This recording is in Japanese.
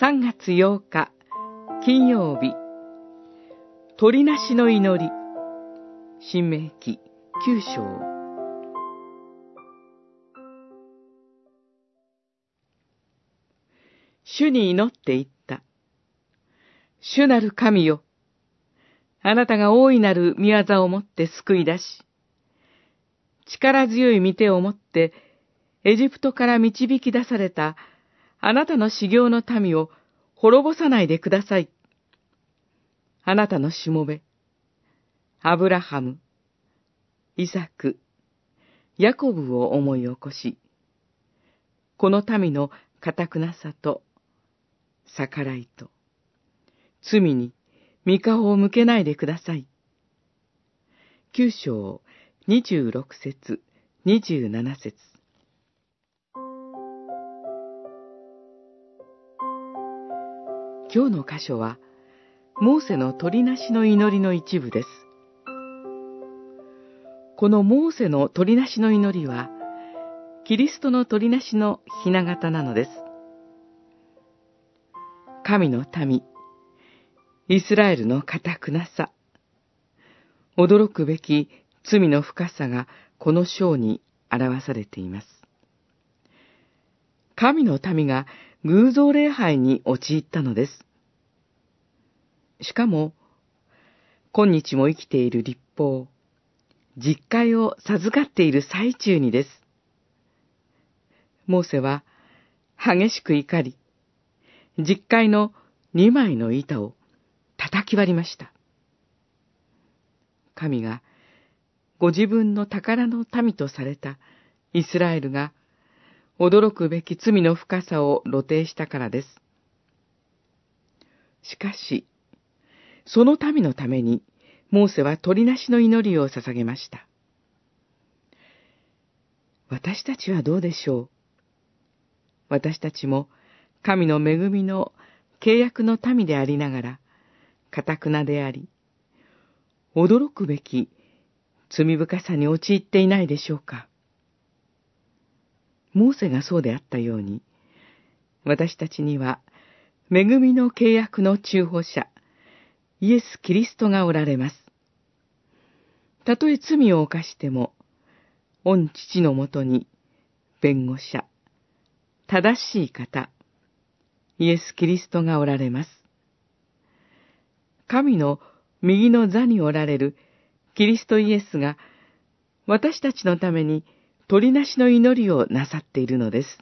3月8日金曜日鳥なしの祈り新明記9章主に祈っていった。主なる神よ。あなたが大いなる見業をもって救い出し、力強い御手をもって、エジプトから導き出されたあなたの修行の民を滅ぼさないでください。あなたのしもべ、アブラハム、イサク、ヤコブを思い起こし、この民の堅くなさと、逆らいと、罪に三顔を向けないでください。九章二十六節、二十七節。今日の箇所は、モーセの鳥なしの祈りの一部です。このモーセの鳥なしの祈りは、キリストの鳥なしのひな形なのです。神の民、イスラエルの堅くなさ、驚くべき罪の深さがこの章に表されています。神の民が偶像礼拝に陥ったのです。しかも、今日も生きている立法、実会を授かっている最中にです。モーセは激しく怒り、実会の二枚の板を叩き割りました。神がご自分の宝の民とされたイスラエルが驚くべき罪の深さを露呈したからです。しかし、その民のために、モーセは鳥なしの祈りを捧げました。私たちはどうでしょう？私たちも神の恵みの契約の民でありながら、かたくなであり、驚くべき罪深さに陥っていないでしょうか？モーセがそうであったように、私たちには、恵みの契約の中保者、イエス・キリストがおられます。たとえ罪を犯しても、御父のもとに、弁護者、正しい方、イエス・キリストがおられます。神の右の座におられるキリストイエスが私たちのために鳥なしの祈りをなさっているのです。